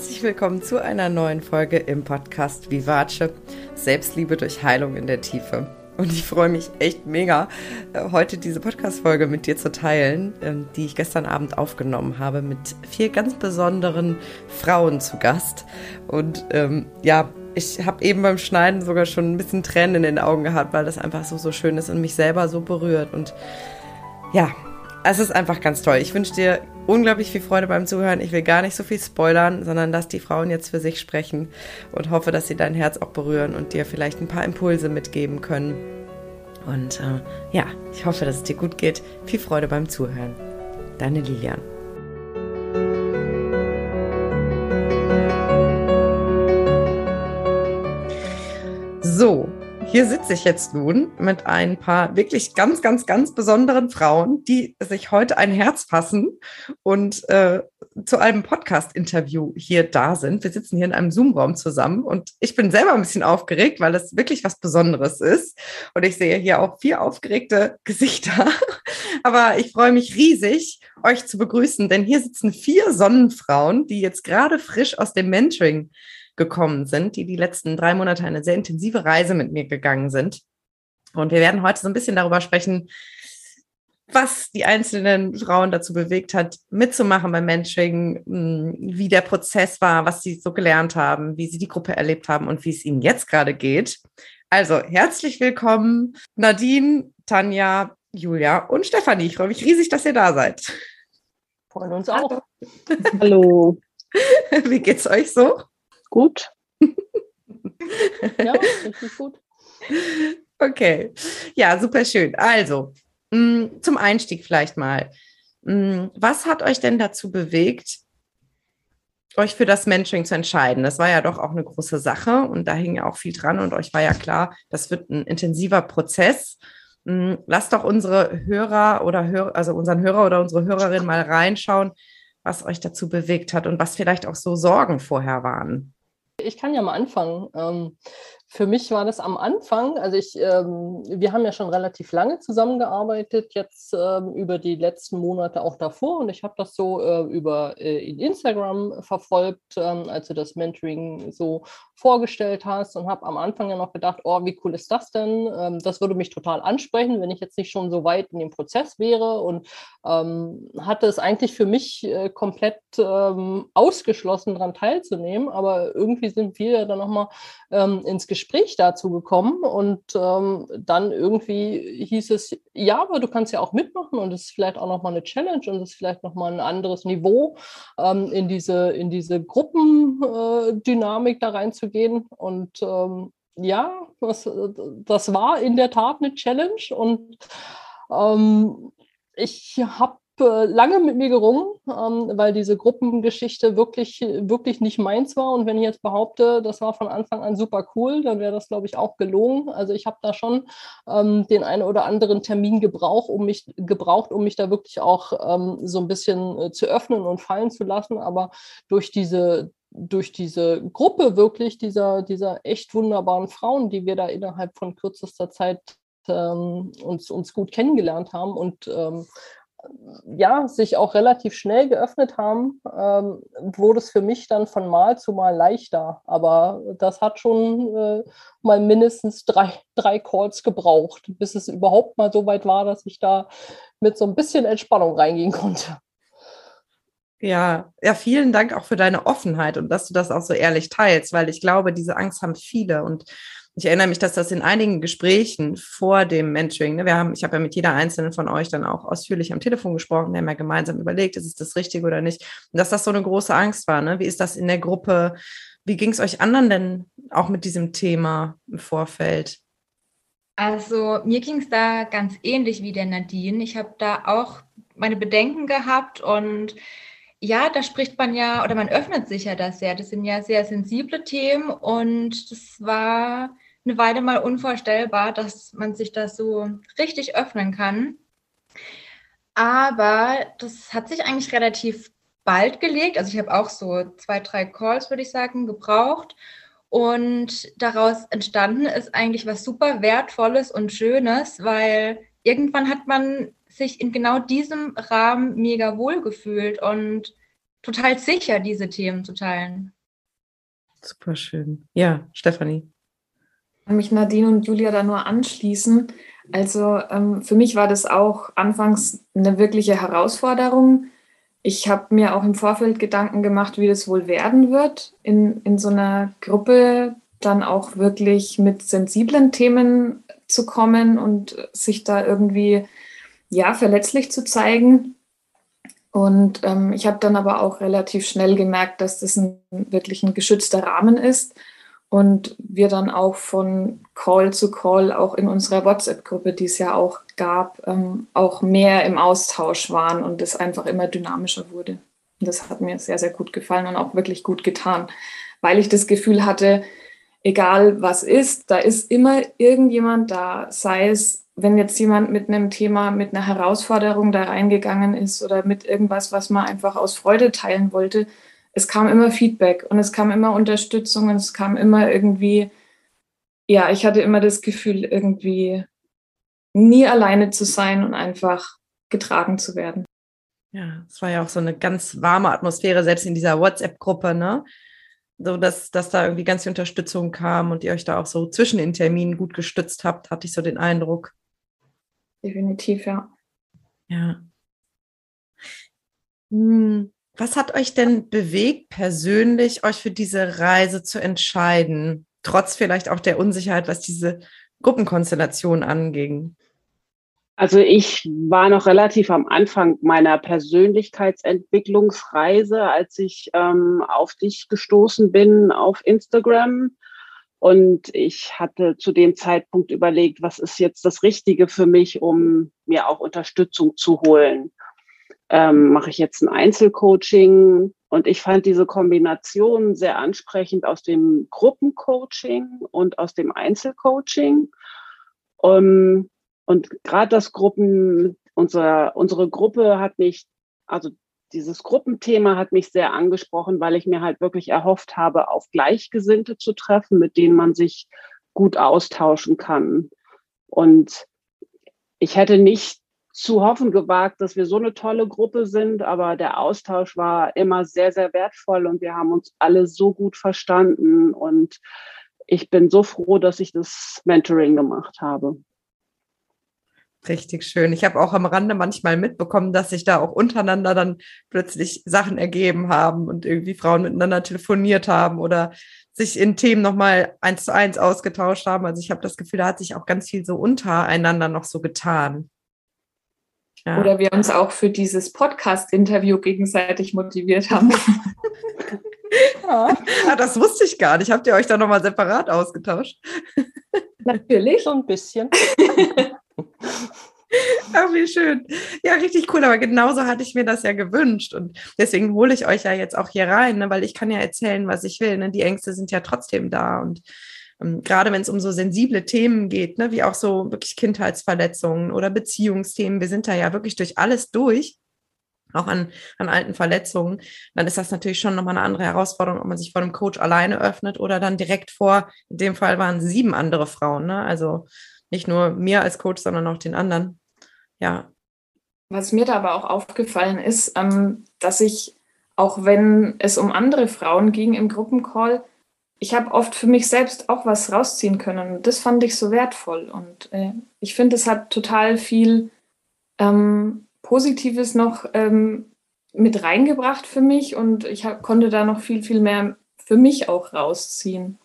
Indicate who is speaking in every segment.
Speaker 1: Herzlich willkommen zu einer neuen Folge im Podcast Vivace Selbstliebe durch Heilung in der Tiefe. Und ich freue mich echt mega, äh, heute diese Podcast-Folge mit dir zu teilen, ähm, die ich gestern Abend aufgenommen habe, mit vier ganz besonderen Frauen zu Gast. Und ähm, ja, ich habe eben beim Schneiden sogar schon ein bisschen Tränen in den Augen gehabt, weil das einfach so, so schön ist und mich selber so berührt. Und ja, es ist einfach ganz toll. Ich wünsche dir unglaublich viel Freude beim Zuhören. Ich will gar nicht so viel spoilern, sondern lass die Frauen jetzt für sich sprechen und hoffe, dass sie dein Herz auch berühren und dir vielleicht ein paar Impulse mitgeben können. Und äh, ja, ich hoffe, dass es dir gut geht. Viel Freude beim Zuhören. Deine Lilian. So, hier sitze ich jetzt nun mit ein paar wirklich ganz, ganz, ganz besonderen Frauen, die sich heute ein Herz fassen und äh, zu einem Podcast-Interview hier da sind. Wir sitzen hier in einem Zoom-Raum zusammen und ich bin selber ein bisschen aufgeregt, weil es wirklich was Besonderes ist. Und ich sehe hier auch vier aufgeregte Gesichter. Aber ich freue mich riesig, euch zu begrüßen, denn hier sitzen vier Sonnenfrauen, die jetzt gerade frisch aus dem Mentoring gekommen sind, die die letzten drei Monate eine sehr intensive Reise mit mir gegangen sind. Und wir werden heute so ein bisschen darüber sprechen, was die einzelnen Frauen dazu bewegt hat, mitzumachen beim Mentoring, wie der Prozess war, was sie so gelernt haben, wie sie die Gruppe erlebt haben und wie es ihnen jetzt gerade geht. Also herzlich willkommen, Nadine, Tanja, Julia und Stefanie. Ich freue mich riesig, dass ihr da seid.
Speaker 2: Freuen uns auch.
Speaker 3: Hallo.
Speaker 1: Wie geht's euch so?
Speaker 3: Gut.
Speaker 2: ja, richtig gut.
Speaker 1: Okay. Ja, super schön. Also, mm, zum Einstieg vielleicht mal. Mm, was hat euch denn dazu bewegt, euch für das Mentoring zu entscheiden? Das war ja doch auch eine große Sache und da hing ja auch viel dran und euch war ja klar, das wird ein intensiver Prozess. Mm, lasst doch unsere Hörer oder Hör also unseren Hörer oder unsere Hörerin mal reinschauen, was euch dazu bewegt hat und was vielleicht auch so Sorgen vorher waren.
Speaker 2: Ich kann ja mal anfangen. Ähm, für mich war das am Anfang, also ich, ähm, wir haben ja schon relativ lange zusammengearbeitet, jetzt ähm, über die letzten Monate auch davor. Und ich habe das so äh, über äh, in Instagram verfolgt, ähm, als du das Mentoring so vorgestellt hast und habe am Anfang ja noch gedacht, oh, wie cool ist das denn? Ähm, das würde mich total ansprechen, wenn ich jetzt nicht schon so weit in dem Prozess wäre. Und ähm, hatte es eigentlich für mich äh, komplett ähm, ausgeschlossen, daran teilzunehmen, aber irgendwie sind wir ja dann nochmal ins Gespräch Gespräch dazu gekommen und ähm, dann irgendwie hieß es, ja, aber du kannst ja auch mitmachen und es ist vielleicht auch nochmal eine Challenge und es ist vielleicht nochmal ein anderes Niveau, ähm, in diese, in diese Gruppendynamik äh, da reinzugehen. Und ähm, ja, das, das war in der Tat eine Challenge und ähm, ich habe äh, lange mit mir gerungen, ähm, weil diese Gruppengeschichte wirklich, wirklich nicht meins war. Und wenn ich jetzt behaupte, das war von Anfang an super cool, dann wäre das, glaube ich, auch gelogen. Also ich habe da schon ähm, den einen oder anderen Termin gebraucht, um mich, gebraucht, um mich da wirklich auch ähm, so ein bisschen äh, zu öffnen und fallen zu lassen. Aber durch diese durch diese Gruppe wirklich dieser, dieser echt wunderbaren Frauen, die wir da innerhalb von kürzester Zeit ähm, uns, uns gut kennengelernt haben und ähm, ja, sich auch relativ schnell geöffnet haben, ähm, wurde es für mich dann von Mal zu Mal leichter. Aber das hat schon äh, mal mindestens drei, drei Calls gebraucht, bis es überhaupt mal so weit war, dass ich da mit so ein bisschen Entspannung reingehen konnte.
Speaker 1: Ja, ja, vielen Dank auch für deine Offenheit und dass du das auch so ehrlich teilst, weil ich glaube, diese Angst haben viele und ich erinnere mich, dass das in einigen Gesprächen vor dem Mentoring, ne, wir haben, ich habe ja mit jeder einzelnen von euch dann auch ausführlich am Telefon gesprochen, wir haben ja gemeinsam überlegt, ist es das Richtige oder nicht, und dass das so eine große Angst war. Ne? Wie ist das in der Gruppe? Wie ging es euch anderen denn auch mit diesem Thema im Vorfeld?
Speaker 4: Also mir ging es da ganz ähnlich wie der Nadine. Ich habe da auch meine Bedenken gehabt und ja, da spricht man ja oder man öffnet sich ja das sehr. Das sind ja sehr sensible Themen und das war eine Weile mal unvorstellbar, dass man sich da so richtig öffnen kann. Aber das hat sich eigentlich relativ bald gelegt. Also ich habe auch so zwei, drei Calls, würde ich sagen, gebraucht. Und daraus entstanden ist eigentlich was super Wertvolles und Schönes, weil irgendwann hat man sich in genau diesem Rahmen mega wohl gefühlt und total sicher, diese Themen zu teilen.
Speaker 1: Super schön. Ja, Stefanie.
Speaker 5: Mich Nadine und Julia da nur anschließen. Also ähm, für mich war das auch anfangs eine wirkliche Herausforderung. Ich habe mir auch im Vorfeld Gedanken gemacht, wie das wohl werden wird, in, in so einer Gruppe dann auch wirklich mit sensiblen Themen zu kommen und sich da irgendwie ja verletzlich zu zeigen. Und ähm, ich habe dann aber auch relativ schnell gemerkt, dass das ein, wirklich ein geschützter Rahmen ist und wir dann auch von Call zu Call auch in unserer WhatsApp-Gruppe, die es ja auch gab, ähm, auch mehr im Austausch waren und es einfach immer dynamischer wurde. Und das hat mir sehr, sehr gut gefallen und auch wirklich gut getan, weil ich das Gefühl hatte, egal was ist, da ist immer irgendjemand da, sei es, wenn jetzt jemand mit einem Thema, mit einer Herausforderung da reingegangen ist oder mit irgendwas, was man einfach aus Freude teilen wollte, es kam immer Feedback und es kam immer Unterstützung und es kam immer irgendwie, ja, ich hatte immer das Gefühl, irgendwie nie alleine zu sein und einfach getragen zu werden.
Speaker 1: Ja, es war ja auch so eine ganz warme Atmosphäre, selbst in dieser WhatsApp-Gruppe, ne? So, dass, dass da irgendwie ganz viel Unterstützung kam und ihr euch da auch so zwischen den Terminen gut gestützt habt, hatte ich so den Eindruck.
Speaker 5: Definitiv, ja.
Speaker 1: Ja. Hm. Was hat euch denn bewegt, persönlich euch für diese Reise zu entscheiden, trotz vielleicht auch der Unsicherheit, was diese Gruppenkonstellation anging?
Speaker 3: Also ich war noch relativ am Anfang meiner Persönlichkeitsentwicklungsreise, als ich ähm, auf dich gestoßen bin auf Instagram. Und ich hatte zu dem Zeitpunkt überlegt, was ist jetzt das Richtige für mich, um mir auch Unterstützung zu holen ähm, mache ich jetzt ein Einzelcoaching. Und ich fand diese Kombination sehr ansprechend aus dem Gruppencoaching und aus dem Einzelcoaching. Um, und gerade das Gruppen, unsere, unsere Gruppe hat mich, also dieses Gruppenthema hat mich sehr angesprochen, weil ich mir halt wirklich erhofft habe, auf Gleichgesinnte zu treffen, mit denen man sich gut austauschen kann. Und ich hätte nicht zu hoffen gewagt, dass wir so eine tolle Gruppe sind, aber der Austausch war immer sehr, sehr wertvoll und wir haben uns alle so gut verstanden und ich bin so froh, dass ich das Mentoring gemacht habe.
Speaker 1: Richtig schön. Ich habe auch am Rande manchmal mitbekommen, dass sich da auch untereinander dann plötzlich Sachen ergeben haben und irgendwie Frauen miteinander telefoniert haben oder sich in Themen nochmal eins zu eins ausgetauscht haben. Also ich habe das Gefühl, da hat sich auch ganz viel so untereinander noch so getan.
Speaker 5: Ja. Oder wir uns auch für dieses Podcast-Interview gegenseitig motiviert haben.
Speaker 1: ja. Ah, das wusste ich gar nicht. Habt ihr euch da nochmal separat ausgetauscht?
Speaker 2: Natürlich, so ein bisschen.
Speaker 1: Ach, wie schön. Ja, richtig cool. Aber genauso hatte ich mir das ja gewünscht. Und deswegen hole ich euch ja jetzt auch hier rein, ne? weil ich kann ja erzählen, was ich will. Ne? Die Ängste sind ja trotzdem da. Und ähm, gerade wenn es um so sensible Themen geht, ne, wie auch so wirklich Kindheitsverletzungen oder Beziehungsthemen, wir sind da ja wirklich durch alles durch, auch an, an alten Verletzungen, dann ist das natürlich schon nochmal eine andere Herausforderung, ob man sich vor einem Coach alleine öffnet oder dann direkt vor, in dem Fall waren sieben andere Frauen, ne? also nicht nur mir als Coach, sondern auch den anderen. Ja.
Speaker 5: Was mir da aber auch aufgefallen ist, ähm, dass ich, auch wenn es um andere Frauen ging im Gruppencall, ich habe oft für mich selbst auch was rausziehen können. Und das fand ich so wertvoll. Und äh, ich finde, es hat total viel ähm, Positives noch ähm, mit reingebracht für mich. Und ich hab, konnte da noch viel, viel mehr für mich auch rausziehen.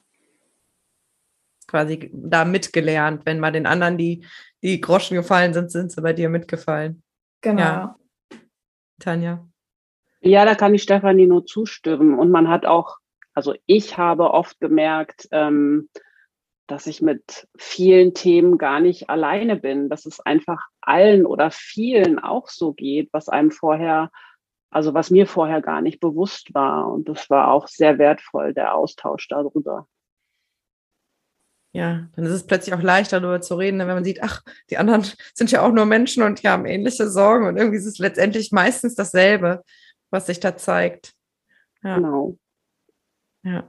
Speaker 1: Quasi da mitgelernt. Wenn bei den anderen die, die Groschen gefallen sind, sind sie bei dir mitgefallen.
Speaker 5: Genau. Ja.
Speaker 1: Tanja.
Speaker 3: Ja, da kann ich Stefanie nur zustimmen. Und man hat auch also ich habe oft gemerkt, ähm, dass ich mit vielen Themen gar nicht alleine bin, dass es einfach allen oder vielen auch so geht, was einem vorher, also was mir vorher gar nicht bewusst war. Und das war auch sehr wertvoll, der Austausch darüber.
Speaker 1: Ja, dann ist es plötzlich auch leichter, darüber zu reden, wenn man sieht, ach, die anderen sind ja auch nur Menschen und die haben ähnliche Sorgen und irgendwie ist es letztendlich meistens dasselbe, was sich da zeigt.
Speaker 3: Ja. Genau.
Speaker 1: Ja.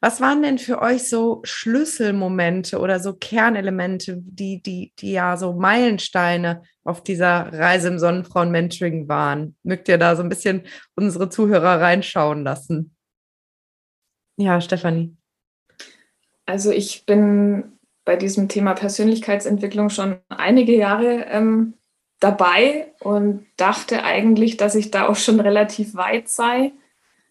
Speaker 1: Was waren denn für euch so Schlüsselmomente oder so Kernelemente, die, die, die ja so Meilensteine auf dieser Reise im Sonnenfrauen-Mentoring waren? Mögt ihr da so ein bisschen unsere Zuhörer reinschauen lassen? Ja, Stefanie.
Speaker 5: Also ich bin bei diesem Thema Persönlichkeitsentwicklung schon einige Jahre ähm, dabei und dachte eigentlich, dass ich da auch schon relativ weit sei.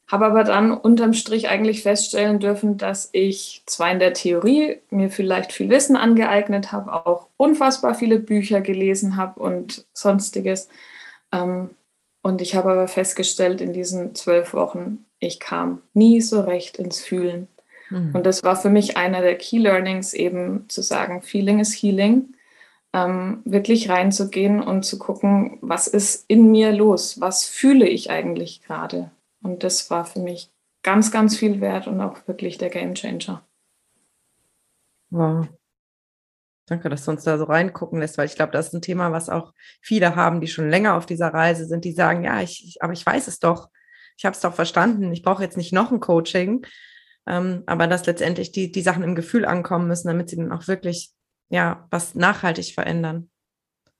Speaker 5: Habe aber dann unterm Strich eigentlich feststellen dürfen, dass ich zwar in der Theorie mir vielleicht viel Wissen angeeignet habe, auch unfassbar viele Bücher gelesen habe und sonstiges. Ähm, und ich habe aber festgestellt in diesen zwölf Wochen, ich kam nie so recht ins Fühlen. Mhm. Und das war für mich einer der Key Learnings, eben zu sagen, Feeling is Healing. Ähm, wirklich reinzugehen und zu gucken, was ist in mir los? Was fühle ich eigentlich gerade? Und das war für mich ganz, ganz viel wert und auch wirklich der Game Changer.
Speaker 1: Wow. Danke, dass du uns da so reingucken lässt, weil ich glaube, das ist ein Thema, was auch viele haben, die schon länger auf dieser Reise sind, die sagen, ja, ich, ich aber ich weiß es doch. Ich habe es doch verstanden. Ich brauche jetzt nicht noch ein Coaching, ähm, aber dass letztendlich die, die Sachen im Gefühl ankommen müssen, damit sie dann auch wirklich ja was nachhaltig verändern.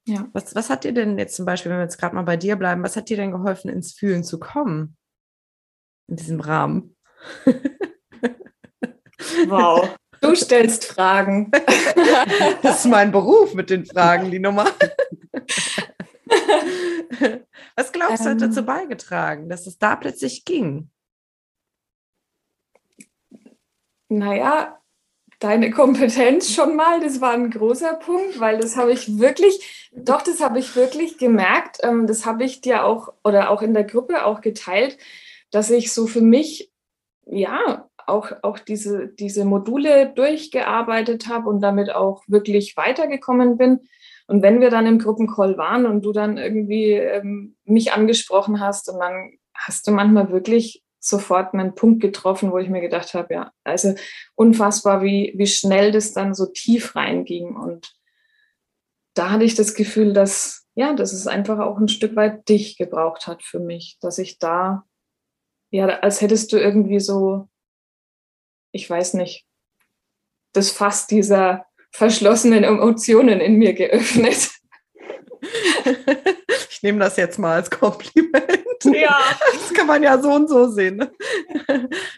Speaker 1: Ja. Was, was hat dir denn jetzt zum Beispiel, wenn wir jetzt gerade mal bei dir bleiben, was hat dir denn geholfen, ins Fühlen zu kommen? In diesem Rahmen.
Speaker 5: Wow. Du stellst Fragen.
Speaker 1: Das ist mein Beruf mit den Fragen, die Nummer. Was glaubst du, hat dazu ähm. beigetragen, dass es da plötzlich ging?
Speaker 5: Naja, deine Kompetenz schon mal, das war ein großer Punkt, weil das habe ich wirklich, doch, das habe ich wirklich gemerkt. Ähm, das habe ich dir auch oder auch in der Gruppe auch geteilt dass ich so für mich, ja, auch, auch diese, diese Module durchgearbeitet habe und damit auch wirklich weitergekommen bin. Und wenn wir dann im Gruppencall waren und du dann irgendwie ähm, mich angesprochen hast und dann hast du manchmal wirklich sofort einen Punkt getroffen, wo ich mir gedacht habe, ja, also unfassbar, wie, wie schnell das dann so tief reinging. Und da hatte ich das Gefühl, dass, ja, dass es einfach auch ein Stück weit dich gebraucht hat für mich, dass ich da ja, als hättest du irgendwie so, ich weiß nicht, das Fass dieser verschlossenen Emotionen in mir geöffnet.
Speaker 1: Ich nehme das jetzt mal als Kompliment. Ja. Das kann man ja so und so sehen. Ne?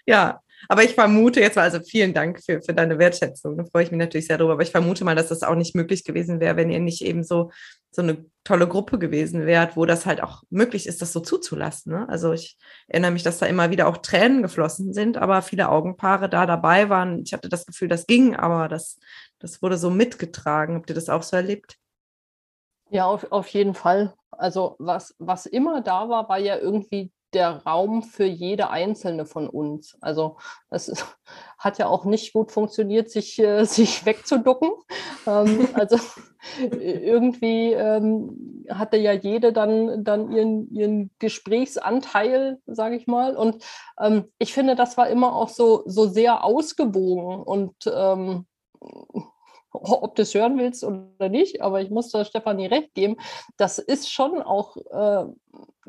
Speaker 1: Ja, aber ich vermute jetzt mal, also vielen Dank für, für deine Wertschätzung. Da freue ich mich natürlich sehr drüber. Aber ich vermute mal, dass das auch nicht möglich gewesen wäre, wenn ihr nicht eben so, so eine tolle Gruppe gewesen wärt, wo das halt auch möglich ist, das so zuzulassen. Ne? Also ich erinnere mich, dass da immer wieder auch Tränen geflossen sind, aber viele Augenpaare da dabei waren. Ich hatte das Gefühl, das ging, aber das, das wurde so mitgetragen. Habt ihr das auch so erlebt?
Speaker 2: Ja, auf, auf jeden Fall. Also was, was immer da war, war ja irgendwie der Raum für jede einzelne von uns. Also es hat ja auch nicht gut funktioniert, sich, äh, sich wegzuducken. Ähm, also irgendwie ähm, hatte ja jede dann, dann ihren, ihren Gesprächsanteil, sage ich mal. Und ähm, ich finde, das war immer auch so, so sehr ausgewogen und ähm, ob du es hören willst oder nicht, aber ich muss da Stefanie recht geben, das ist schon auch äh,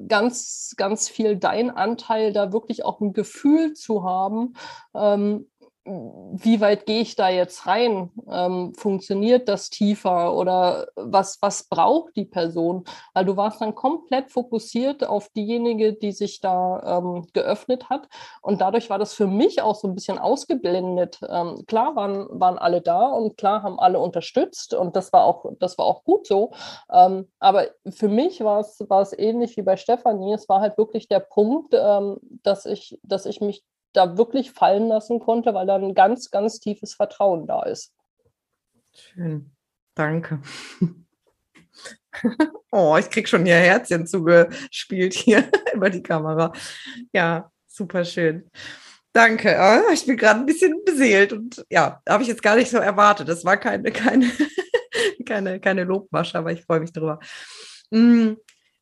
Speaker 2: ganz, ganz viel dein Anteil, da wirklich auch ein Gefühl zu haben, ähm, wie weit gehe ich da jetzt rein? Ähm, funktioniert das tiefer oder was, was braucht die Person? Weil du warst dann komplett fokussiert auf diejenige, die sich da ähm, geöffnet hat. Und dadurch war das für mich auch so ein bisschen ausgeblendet. Ähm, klar waren, waren alle da und klar haben alle unterstützt und das war auch, das war auch gut so. Ähm, aber für mich war es, ähnlich wie bei Stefanie. Es war halt wirklich der Punkt, ähm, dass ich, dass ich mich da wirklich fallen lassen konnte, weil da ein ganz, ganz tiefes Vertrauen da ist.
Speaker 1: Schön. Danke. oh, ich kriege schon hier Herzchen zugespielt hier über die Kamera. Ja, super schön. Danke. Oh, ich bin gerade ein bisschen beseelt und ja, habe ich jetzt gar nicht so erwartet. Das war keine, keine, keine, keine Lobmasche, aber ich freue mich drüber.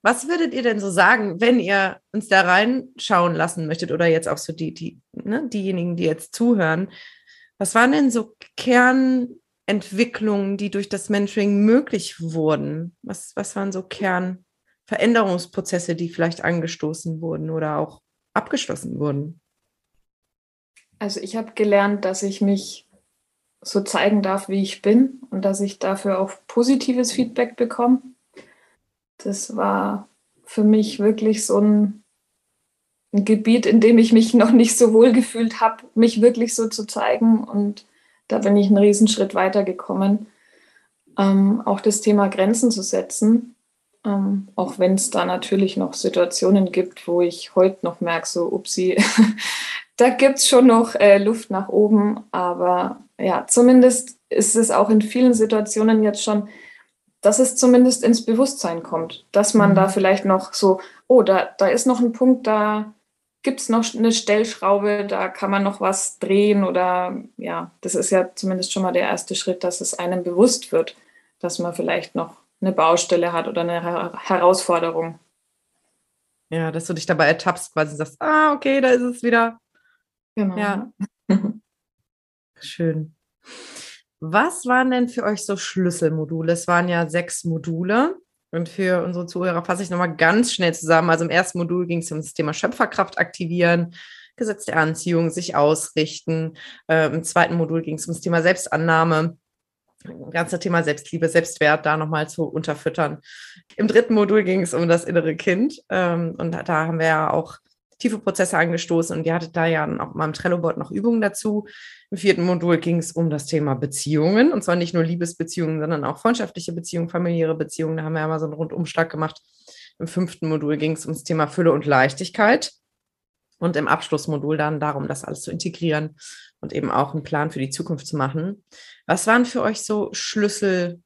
Speaker 1: Was würdet ihr denn so sagen, wenn ihr uns da reinschauen lassen möchtet oder jetzt auch so die, die, ne, diejenigen, die jetzt zuhören? Was waren denn so Kernentwicklungen, die durch das Mentoring möglich wurden? Was, was waren so Kernveränderungsprozesse, die vielleicht angestoßen wurden oder auch abgeschlossen wurden?
Speaker 5: Also ich habe gelernt, dass ich mich so zeigen darf, wie ich bin und dass ich dafür auch positives Feedback bekomme. Das war für mich wirklich so ein, ein Gebiet, in dem ich mich noch nicht so wohl gefühlt habe, mich wirklich so zu zeigen. Und da bin ich einen Riesenschritt weitergekommen. Ähm, auch das Thema Grenzen zu setzen, ähm, auch wenn es da natürlich noch Situationen gibt, wo ich heute noch merke, so, upsie, da gibt es schon noch äh, Luft nach oben. Aber ja, zumindest ist es auch in vielen Situationen jetzt schon, dass es zumindest ins Bewusstsein kommt, dass man mhm. da vielleicht noch so, oh, da, da ist noch ein Punkt, da gibt es noch eine Stellschraube, da kann man noch was drehen oder ja, das ist ja zumindest schon mal der erste Schritt, dass es einem bewusst wird, dass man vielleicht noch eine Baustelle hat oder eine Herausforderung.
Speaker 1: Ja, dass du dich dabei ertappst, quasi sagst, ah, okay, da ist es wieder.
Speaker 5: Genau.
Speaker 1: Ja. Schön. Was waren denn für euch so Schlüsselmodule? Es waren ja sechs Module. Und für unsere Zuhörer fasse ich nochmal ganz schnell zusammen. Also im ersten Modul ging es um das Thema Schöpferkraft aktivieren, Gesetz der Anziehung, sich ausrichten. Äh, Im zweiten Modul ging es um das Thema Selbstannahme, ganze Thema Selbstliebe, Selbstwert da nochmal zu unterfüttern. Im dritten Modul ging es um das innere Kind. Ähm, und da haben wir ja auch tiefe Prozesse angestoßen und ihr hattet da ja auch mal im Trello-Board noch Übungen dazu. Im vierten Modul ging es um das Thema Beziehungen und zwar nicht nur Liebesbeziehungen, sondern auch freundschaftliche Beziehungen, familiäre Beziehungen. Da haben wir ja mal so einen Rundumschlag gemacht. Im fünften Modul ging es ums Thema Fülle und Leichtigkeit und im Abschlussmodul dann darum, das alles zu integrieren und eben auch einen Plan für die Zukunft zu machen. Was waren für euch so Schlüssel-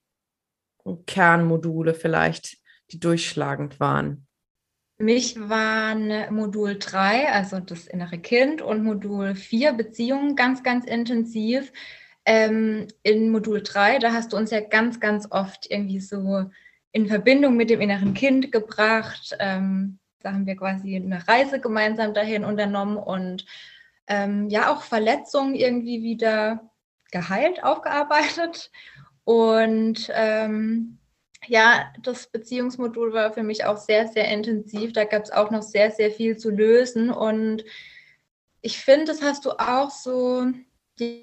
Speaker 1: und Kernmodule vielleicht, die durchschlagend waren?
Speaker 4: Für mich waren Modul 3, also das innere Kind, und Modul 4, Beziehungen, ganz, ganz intensiv. Ähm, in Modul 3, da hast du uns ja ganz, ganz oft irgendwie so in Verbindung mit dem inneren Kind gebracht. Ähm, da haben wir quasi eine Reise gemeinsam dahin unternommen und ähm, ja auch Verletzungen irgendwie wieder geheilt, aufgearbeitet. Und ähm, ja, das Beziehungsmodul war für mich auch sehr, sehr intensiv. Da gab es auch noch sehr, sehr viel zu lösen. Und ich finde, das hast du auch so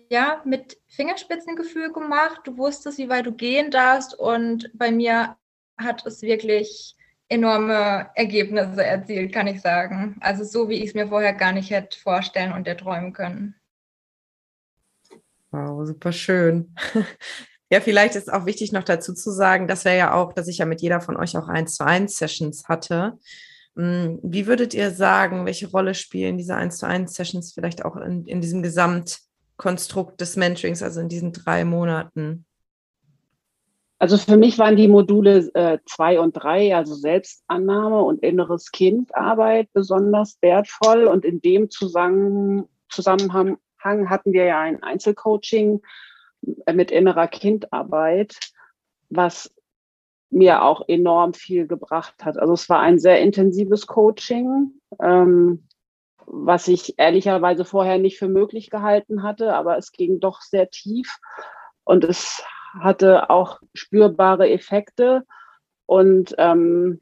Speaker 4: ja, mit Fingerspitzengefühl gemacht. Du wusstest, wie weit du gehen darfst. Und bei mir hat es wirklich enorme Ergebnisse erzielt, kann ich sagen. Also so, wie ich es mir vorher gar nicht hätte vorstellen und erträumen können.
Speaker 1: Wow, super schön. Ja, vielleicht ist auch wichtig noch dazu zu sagen, dass wir ja auch, dass ich ja mit jeder von euch auch eins zu eins Sessions hatte. Hm, wie würdet ihr sagen, welche Rolle spielen diese eins zu eins Sessions vielleicht auch in, in diesem Gesamtkonstrukt des Mentorings, also in diesen drei Monaten?
Speaker 3: Also für mich waren die Module äh, und drei, also Selbstannahme und inneres Kindarbeit, besonders wertvoll. Und in dem Zusammenhang hatten wir ja ein Einzelcoaching mit innerer Kindarbeit, was mir auch enorm viel gebracht hat. Also es war ein sehr intensives Coaching, ähm, was ich ehrlicherweise vorher nicht für möglich gehalten hatte, aber es ging doch sehr tief und es hatte auch spürbare Effekte und ähm,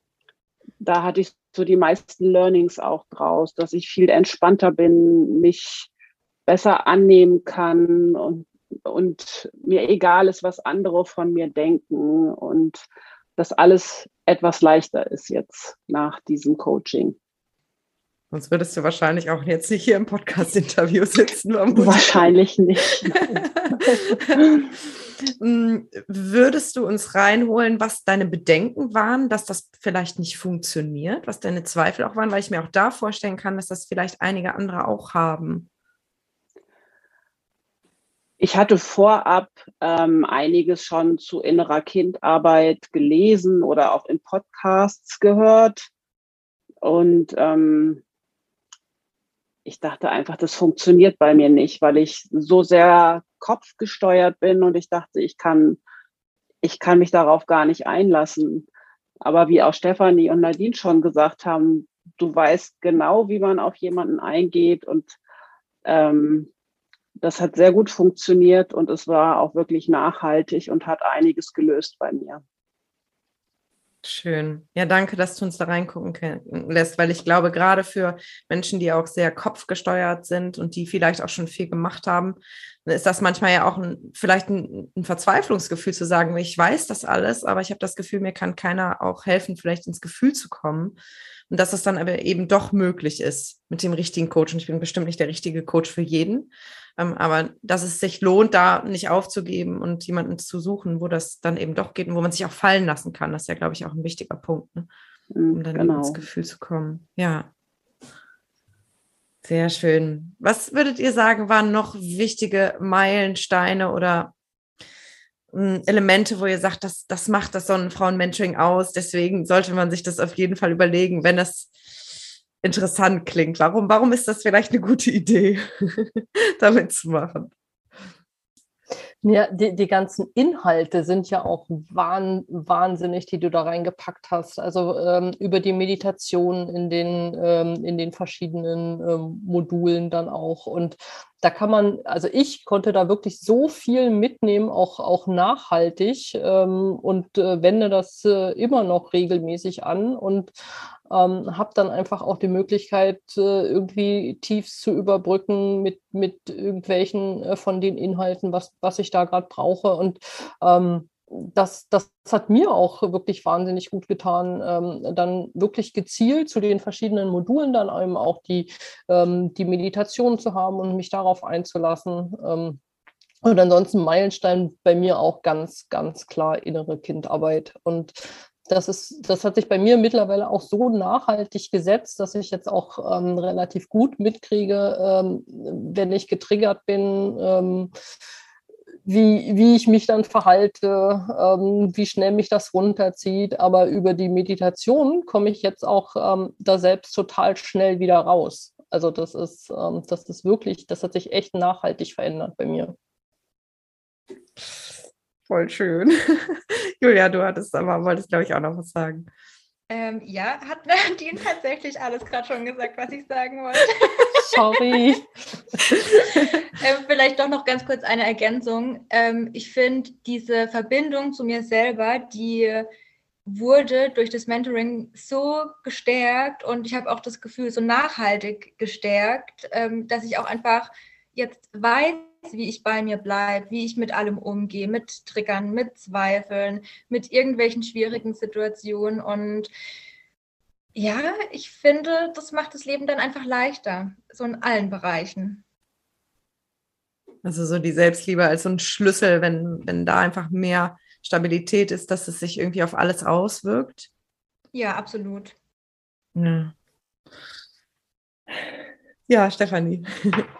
Speaker 3: da hatte ich so die meisten Learnings auch draus, dass ich viel entspannter bin, mich besser annehmen kann und und mir egal ist, was andere von mir denken und dass alles etwas leichter ist jetzt nach diesem Coaching.
Speaker 1: Sonst würdest du wahrscheinlich auch jetzt nicht hier im Podcast-Interview sitzen.
Speaker 3: Wahrscheinlich nicht.
Speaker 1: Mm, würdest du uns reinholen, was deine Bedenken waren, dass das vielleicht nicht funktioniert, was deine Zweifel auch waren, weil ich mir auch da vorstellen kann, dass das vielleicht einige andere auch haben?
Speaker 3: Ich hatte vorab ähm, einiges schon zu innerer Kindarbeit gelesen oder auch in Podcasts gehört. Und ähm, ich dachte einfach, das funktioniert bei mir nicht, weil ich so sehr kopfgesteuert bin und ich dachte, ich kann, ich kann mich darauf gar nicht einlassen. Aber wie auch Stefanie und Nadine schon gesagt haben, du weißt genau, wie man auf jemanden eingeht und ähm, das hat sehr gut funktioniert und es war auch wirklich nachhaltig und hat einiges gelöst bei mir.
Speaker 1: Schön. Ja, danke, dass du uns da reingucken lässt, weil ich glaube, gerade für Menschen, die auch sehr kopfgesteuert sind und die vielleicht auch schon viel gemacht haben, ist das manchmal ja auch ein, vielleicht ein, ein Verzweiflungsgefühl zu sagen, ich weiß das alles, aber ich habe das Gefühl, mir kann keiner auch helfen, vielleicht ins Gefühl zu kommen. Und dass es dann aber eben doch möglich ist mit dem richtigen Coach. Und ich bin bestimmt nicht der richtige Coach für jeden. Ähm, aber dass es sich lohnt, da nicht aufzugeben und jemanden zu suchen, wo das dann eben doch geht und wo man sich auch fallen lassen kann. Das ist ja, glaube ich, auch ein wichtiger Punkt, ne?
Speaker 3: Mhm,
Speaker 1: um dann
Speaker 3: genau.
Speaker 1: ins Gefühl zu kommen. Ja. Sehr schön. Was würdet ihr sagen, waren noch wichtige Meilensteine oder Elemente, wo ihr sagt, das, das macht das Sonnenfrauen-Mentoring aus. Deswegen sollte man sich das auf jeden Fall überlegen, wenn das interessant klingt. Warum, warum ist das vielleicht eine gute Idee, damit zu machen?
Speaker 2: Ja, die, die ganzen Inhalte sind ja auch wahn, wahnsinnig, die du da reingepackt hast. Also ähm, über die Meditation in den, ähm, in den verschiedenen ähm, Modulen dann auch. Und da kann man, also ich konnte da wirklich so viel mitnehmen, auch, auch nachhaltig ähm, und äh, wende das äh, immer noch regelmäßig an und ähm, habe dann einfach auch die Möglichkeit, äh, irgendwie Tiefs zu überbrücken mit, mit irgendwelchen äh, von den Inhalten, was, was ich da gerade brauche. Und ähm, das, das hat mir auch wirklich wahnsinnig gut getan, ähm, dann wirklich gezielt zu den verschiedenen Modulen dann eben auch die, ähm, die Meditation zu haben und mich darauf einzulassen. Ähm, und ansonsten Meilenstein bei mir auch ganz, ganz klar innere Kindarbeit. Und das, ist, das hat sich bei mir mittlerweile auch so nachhaltig gesetzt, dass ich jetzt auch ähm, relativ gut mitkriege, ähm, wenn ich getriggert bin, ähm, wie, wie ich mich dann verhalte, ähm, wie schnell mich das runterzieht. Aber über die Meditation komme ich jetzt auch ähm, da selbst total schnell wieder raus. Also das ist, ähm, das ist wirklich, das hat sich echt nachhaltig verändert bei mir.
Speaker 1: Voll schön. Julia, du hattest aber, wolltest, glaube ich, auch noch was sagen.
Speaker 4: Ähm, ja, hat Nadine tatsächlich alles gerade schon gesagt, was ich sagen wollte.
Speaker 2: Sorry.
Speaker 4: ähm, vielleicht doch noch ganz kurz eine Ergänzung. Ähm, ich finde, diese Verbindung zu mir selber, die wurde durch das Mentoring so gestärkt und ich habe auch das Gefühl, so nachhaltig gestärkt, ähm, dass ich auch einfach jetzt weiß, wie ich bei mir bleibe, wie ich mit allem umgehe, mit Triggern, mit Zweifeln, mit irgendwelchen schwierigen Situationen. Und ja, ich finde, das macht das Leben dann einfach leichter, so in allen Bereichen.
Speaker 1: Also so die Selbstliebe als so ein Schlüssel, wenn, wenn da einfach mehr Stabilität ist, dass es sich irgendwie auf alles auswirkt.
Speaker 4: Ja, absolut.
Speaker 1: Ja, ja Stefanie.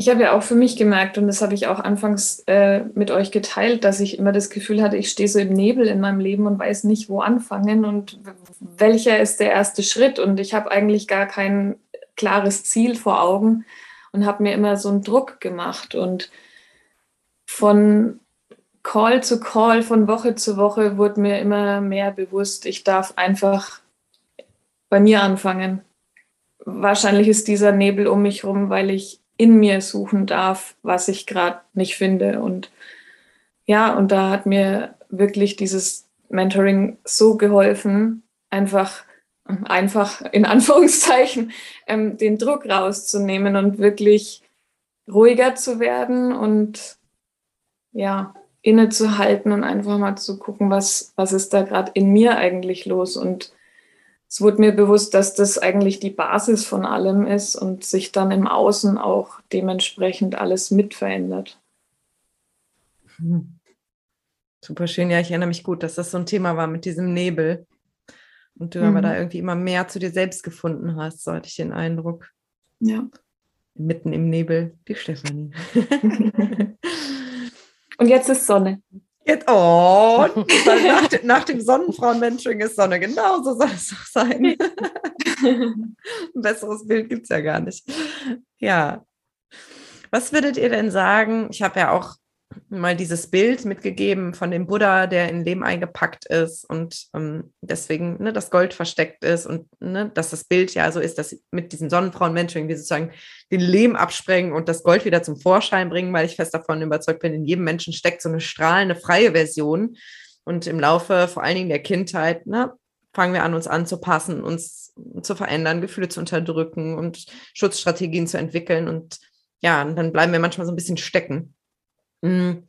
Speaker 5: Ich habe ja auch für mich gemerkt, und das habe ich auch anfangs äh, mit euch geteilt, dass ich immer das Gefühl hatte, ich stehe so im Nebel in meinem Leben und weiß nicht, wo anfangen und welcher ist der erste Schritt. Und ich habe eigentlich gar kein klares Ziel vor Augen und habe mir immer so einen Druck gemacht. Und von Call zu Call, von Woche zu Woche wurde mir immer mehr bewusst, ich darf einfach bei mir anfangen. Wahrscheinlich ist dieser Nebel um mich herum, weil ich in mir suchen darf, was ich gerade nicht finde. Und ja, und da hat mir wirklich dieses Mentoring so geholfen, einfach, einfach in Anführungszeichen, ähm, den Druck rauszunehmen und wirklich ruhiger zu werden und ja, innezuhalten und einfach mal zu gucken, was, was ist da gerade in mir eigentlich los und es wurde mir bewusst, dass das eigentlich die Basis von allem ist und sich dann im Außen auch dementsprechend alles mit verändert.
Speaker 1: Hm. Super schön. Ja, ich erinnere mich gut, dass das so ein Thema war mit diesem Nebel. Und du mhm. aber da irgendwie immer mehr zu dir selbst gefunden hast, so hatte ich den Eindruck.
Speaker 5: Ja.
Speaker 1: Mitten im Nebel, die Stefanie.
Speaker 5: und jetzt ist Sonne.
Speaker 1: Jetzt, oh, nach, nach, dem Sonnenfrauen-Mentoring ist Sonne. Genau so soll es auch sein. Ein besseres Bild gibt es ja gar nicht. Ja. Was würdet ihr denn sagen? Ich habe ja auch mal dieses Bild mitgegeben von dem Buddha, der in Lehm eingepackt ist und ähm, deswegen ne, das Gold versteckt ist und ne, dass das Bild ja so ist, dass mit diesem Sonnenfrauen-Mentoring wir sozusagen den Lehm absprengen und das Gold wieder zum Vorschein bringen, weil ich fest davon überzeugt bin, in jedem Menschen steckt so eine strahlende, freie Version. Und im Laufe vor allen Dingen der Kindheit, ne, fangen wir an, uns anzupassen, uns zu verändern, Gefühle zu unterdrücken und Schutzstrategien zu entwickeln. Und ja, und dann bleiben wir manchmal so ein bisschen stecken. Mm.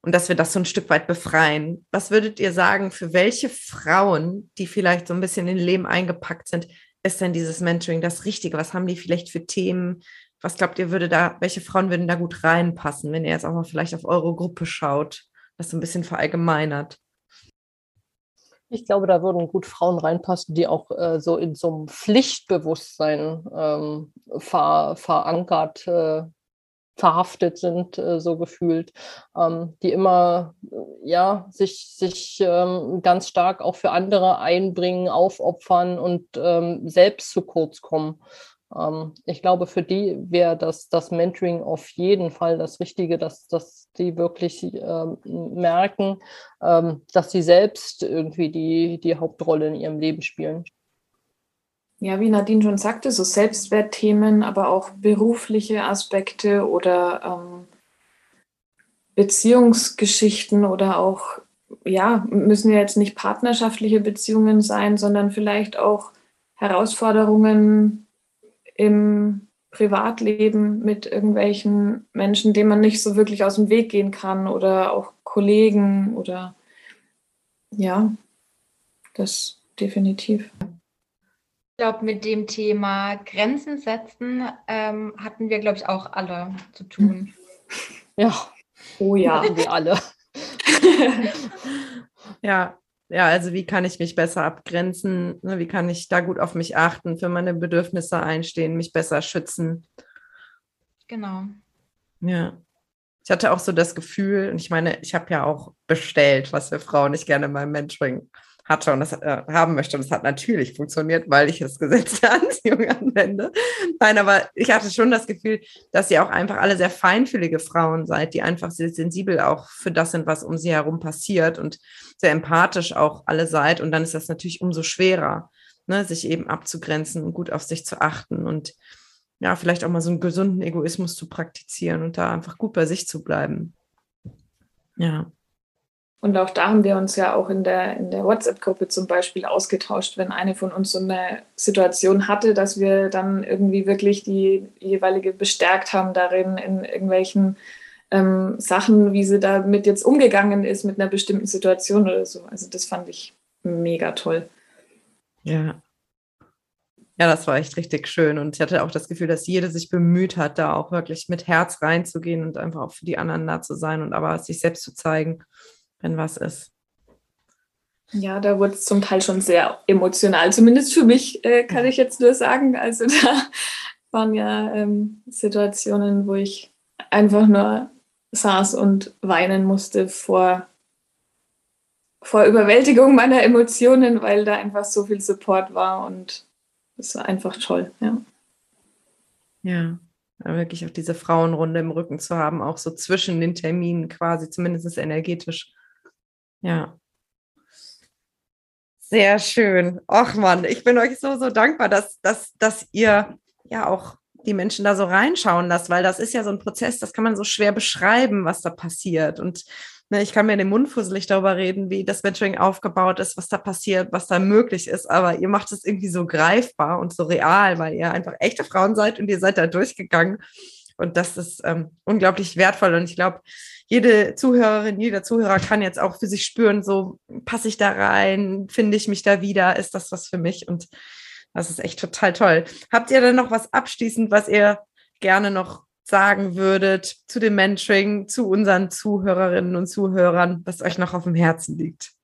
Speaker 1: Und dass wir das so ein Stück weit befreien. Was würdet ihr sagen, für welche Frauen, die vielleicht so ein bisschen in Leben eingepackt sind, ist denn dieses Mentoring das Richtige? Was haben die vielleicht für Themen? Was glaubt ihr, würde da, welche Frauen würden da gut reinpassen, wenn ihr jetzt auch mal vielleicht auf eure Gruppe schaut, das so ein bisschen verallgemeinert?
Speaker 2: Ich glaube, da würden gut Frauen reinpassen, die auch äh, so in so einem Pflichtbewusstsein ähm, ver, verankert, äh, verhaftet sind, äh, so gefühlt, ähm, die immer ja, sich, sich ähm, ganz stark auch für andere einbringen, aufopfern und ähm, selbst zu kurz kommen. Ich glaube, für die wäre das, das Mentoring auf jeden Fall das Richtige, dass, dass die wirklich merken, dass sie selbst irgendwie die, die Hauptrolle in ihrem Leben spielen.
Speaker 5: Ja, wie Nadine schon sagte, so Selbstwertthemen, aber auch berufliche Aspekte oder ähm, Beziehungsgeschichten oder auch, ja, müssen ja jetzt nicht partnerschaftliche Beziehungen sein, sondern vielleicht auch Herausforderungen im Privatleben mit irgendwelchen Menschen, denen man nicht so wirklich aus dem Weg gehen kann oder auch Kollegen oder ja, das definitiv.
Speaker 4: Ich glaube, mit dem Thema Grenzen setzen ähm, hatten wir, glaube ich, auch alle zu tun.
Speaker 2: Ja. Oh ja, wir alle.
Speaker 1: ja, ja, also wie kann ich mich besser abgrenzen? Ne, wie kann ich da gut auf mich achten, für meine Bedürfnisse einstehen, mich besser schützen?
Speaker 4: Genau.
Speaker 1: Ja. Ich hatte auch so das Gefühl, und ich meine, ich habe ja auch bestellt, was wir Frauen nicht gerne in meinem Mentoring hatte und das äh, haben möchte. Und es hat natürlich funktioniert, weil ich das Gesetz der Anziehung anwende. Nein, aber ich hatte schon das Gefühl, dass ihr auch einfach alle sehr feinfühlige Frauen seid, die einfach sehr sensibel auch für das sind, was um sie herum passiert und sehr empathisch auch alle seid. Und dann ist das natürlich umso schwerer, ne, sich eben abzugrenzen und gut auf sich zu achten und ja, vielleicht auch mal so einen gesunden Egoismus zu praktizieren und da einfach gut bei sich zu bleiben. Ja.
Speaker 5: Und auch da haben wir uns ja auch in der, in der WhatsApp-Gruppe zum Beispiel ausgetauscht, wenn eine von uns so eine Situation hatte, dass wir dann irgendwie wirklich die jeweilige bestärkt haben darin, in irgendwelchen ähm, Sachen, wie sie damit jetzt umgegangen ist mit einer bestimmten Situation oder so. Also das fand ich mega toll.
Speaker 1: Ja. Ja, das war echt richtig schön. Und ich hatte auch das Gefühl, dass jede sich bemüht hat, da auch wirklich mit Herz reinzugehen und einfach auch für die anderen da zu sein und aber sich selbst zu zeigen wenn was ist.
Speaker 5: Ja, da wurde es zum Teil schon sehr emotional. Zumindest für mich äh, kann ich jetzt nur sagen. Also da waren ja ähm, Situationen, wo ich einfach nur saß und weinen musste vor, vor Überwältigung meiner Emotionen, weil da einfach so viel Support war und es war einfach toll, ja.
Speaker 1: Ja, wirklich auch diese Frauenrunde im Rücken zu haben, auch so zwischen den Terminen quasi, zumindest energetisch. Ja. Sehr schön. Ach Mann, ich bin euch so, so dankbar, dass, dass, dass ihr ja auch die Menschen da so reinschauen lasst, weil das ist ja so ein Prozess, das kann man so schwer beschreiben, was da passiert. Und ne, ich kann mir den Mund fusselig darüber reden, wie das Mentoring aufgebaut ist, was da passiert, was da möglich ist. Aber ihr macht es irgendwie so greifbar und so real, weil ihr einfach echte Frauen seid und ihr seid da durchgegangen. Und das ist ähm, unglaublich wertvoll. Und ich glaube, jede Zuhörerin, jeder Zuhörer kann jetzt auch für sich spüren, so passe ich da rein, finde ich mich da wieder, ist das was für mich? Und das ist echt total toll. Habt ihr denn noch was abschließend, was ihr gerne noch sagen würdet zu dem Mentoring, zu unseren Zuhörerinnen und Zuhörern, was euch noch auf dem Herzen liegt?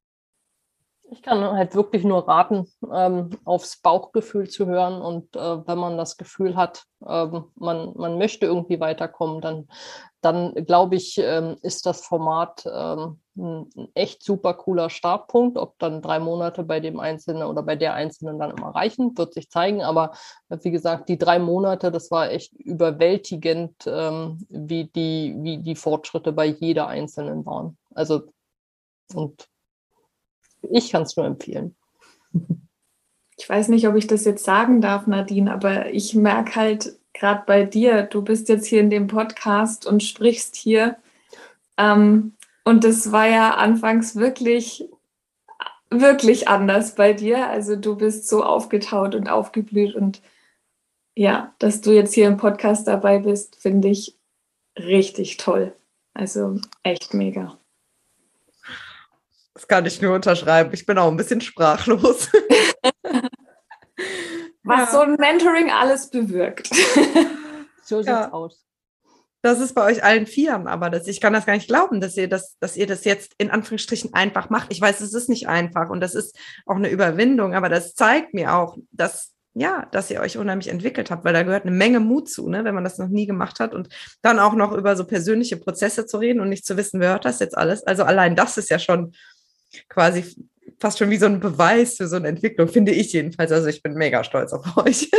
Speaker 2: Ich kann halt wirklich nur raten, ähm, aufs Bauchgefühl zu hören. Und äh, wenn man das Gefühl hat, ähm, man, man möchte irgendwie weiterkommen, dann, dann glaube ich, ähm, ist das Format ähm, ein echt super cooler Startpunkt. Ob dann drei Monate bei dem Einzelnen oder bei der Einzelnen dann immer reichen, wird sich zeigen. Aber äh, wie gesagt, die drei Monate, das war echt überwältigend, ähm, wie, die, wie die Fortschritte bei jeder Einzelnen waren. Also, und ich kann es nur empfehlen.
Speaker 5: Ich weiß nicht, ob ich das jetzt sagen darf, Nadine, aber ich merke halt gerade bei dir, du bist jetzt hier in dem Podcast und sprichst hier. Ähm, und das war ja anfangs wirklich wirklich anders bei dir. Also du bist so aufgetaut und aufgeblüht und ja, dass du jetzt hier im Podcast dabei bist, finde ich richtig toll. Also echt mega.
Speaker 1: Das kann ich nur unterschreiben. Ich bin auch ein bisschen sprachlos.
Speaker 5: Was ja. so ein Mentoring alles bewirkt.
Speaker 2: So sieht's ja. aus.
Speaker 1: Das ist bei euch allen Vieren, aber das, ich kann das gar nicht glauben, dass ihr das, dass ihr das jetzt in Anführungsstrichen einfach macht. Ich weiß, es ist nicht einfach und das ist auch eine Überwindung, aber das zeigt mir auch, dass ja, dass ihr euch unheimlich entwickelt habt, weil da gehört eine Menge Mut zu, ne, wenn man das noch nie gemacht hat und dann auch noch über so persönliche Prozesse zu reden und nicht zu wissen, wer hört das jetzt alles. Also allein das ist ja schon quasi fast schon wie so ein Beweis für so eine Entwicklung, finde ich jedenfalls. Also ich bin mega stolz auf euch.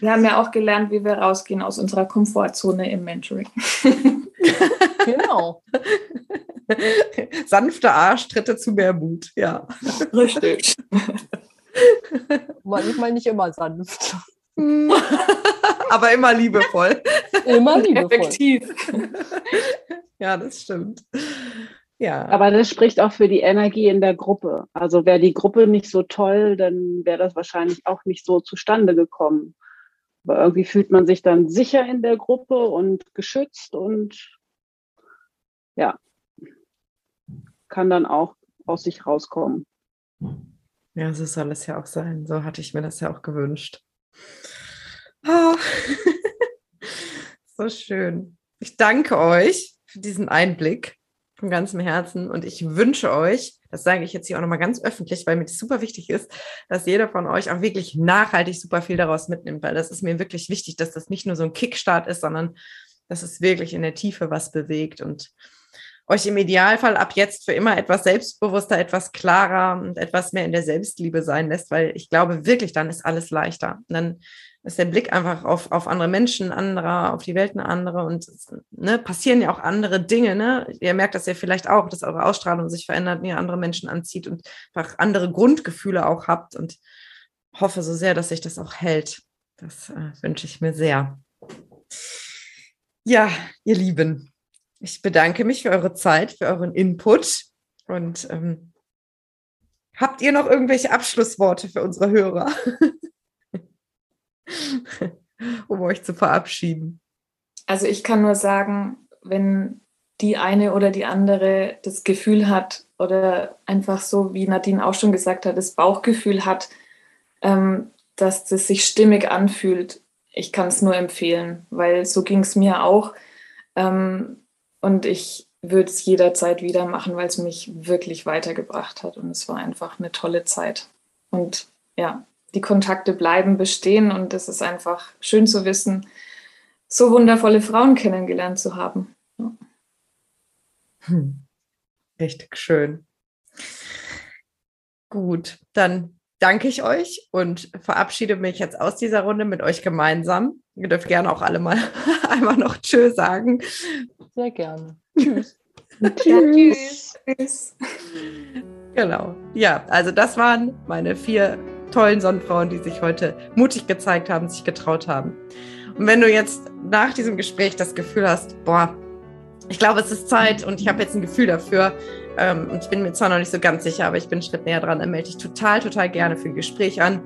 Speaker 5: Wir haben ja auch gelernt, wie wir rausgehen aus unserer Komfortzone im Mentoring.
Speaker 2: genau.
Speaker 1: Sanfte Arschtritte zu mehr Mut, ja.
Speaker 5: Richtig.
Speaker 2: Manchmal nicht immer sanft.
Speaker 1: Aber immer liebevoll.
Speaker 2: Immer liebevoll.
Speaker 5: Effektiv.
Speaker 1: Ja, das stimmt. Ja.
Speaker 3: Aber das spricht auch für die Energie in der Gruppe. Also wäre die Gruppe nicht so toll, dann wäre das wahrscheinlich auch nicht so zustande gekommen. Aber irgendwie fühlt man sich dann sicher in der Gruppe und geschützt und ja, kann dann auch aus sich rauskommen.
Speaker 1: Ja, so soll es ja auch sein. So hatte ich mir das ja auch gewünscht. Oh. so schön. Ich danke euch für diesen Einblick von ganzem Herzen. Und ich wünsche euch, das sage ich jetzt hier auch nochmal ganz öffentlich, weil mir das super wichtig ist, dass jeder von euch auch wirklich nachhaltig super viel daraus mitnimmt, weil das ist mir wirklich wichtig, dass das nicht nur so ein Kickstart ist, sondern dass es wirklich in der Tiefe was bewegt. Und euch im Idealfall ab jetzt für immer etwas selbstbewusster, etwas klarer und etwas mehr in der Selbstliebe sein lässt, weil ich glaube wirklich, dann ist alles leichter. Und dann ist der Blick einfach auf, auf andere Menschen anderer, auf die Welt eine andere und ne, passieren ja auch andere Dinge. Ne? Ihr merkt das ja vielleicht auch, dass eure Ausstrahlung sich verändert, und ihr andere Menschen anzieht und einfach andere Grundgefühle auch habt und hoffe so sehr, dass sich das auch hält. Das äh, wünsche ich mir sehr. Ja, ihr Lieben, ich bedanke mich für eure Zeit, für euren Input und ähm, habt ihr noch irgendwelche Abschlussworte für unsere Hörer? um euch zu verabschieden?
Speaker 5: Also ich kann nur sagen, wenn die eine oder die andere das Gefühl hat oder einfach so, wie Nadine auch schon gesagt hat, das Bauchgefühl hat, ähm, dass das sich stimmig anfühlt, ich kann es nur empfehlen, weil so ging es mir auch. Ähm, und ich würde es jederzeit wieder machen, weil es mich wirklich weitergebracht hat. Und es war einfach eine tolle Zeit. Und ja, die Kontakte bleiben bestehen und es ist einfach schön zu wissen, so wundervolle Frauen kennengelernt zu haben. Ja.
Speaker 1: Hm. Richtig schön. Gut, dann danke ich euch und verabschiede mich jetzt aus dieser Runde mit euch gemeinsam. Ihr dürft gerne auch alle mal einmal noch Tschö sagen.
Speaker 2: Sehr gerne. Tschüss.
Speaker 5: tschüss. tschüss.
Speaker 1: Genau. Ja, also das waren meine vier tollen Sonnenfrauen, die sich heute mutig gezeigt haben, sich getraut haben. Und wenn du jetzt nach diesem Gespräch das Gefühl hast, boah, ich glaube, es ist Zeit und ich habe jetzt ein Gefühl dafür, ähm, ich bin mir zwar noch nicht so ganz sicher, aber ich bin einen Schritt näher dran. Dann melde dich total, total gerne für ein Gespräch an.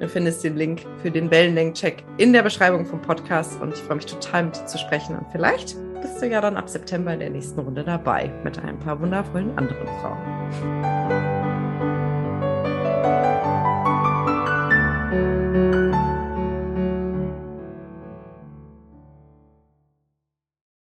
Speaker 1: Du findest den Link für den Wellenlängen-Check in der Beschreibung vom Podcast und ich freue mich total, mit dir zu sprechen. Und vielleicht bist du ja dann ab September in der nächsten Runde dabei mit ein paar wundervollen anderen Frauen.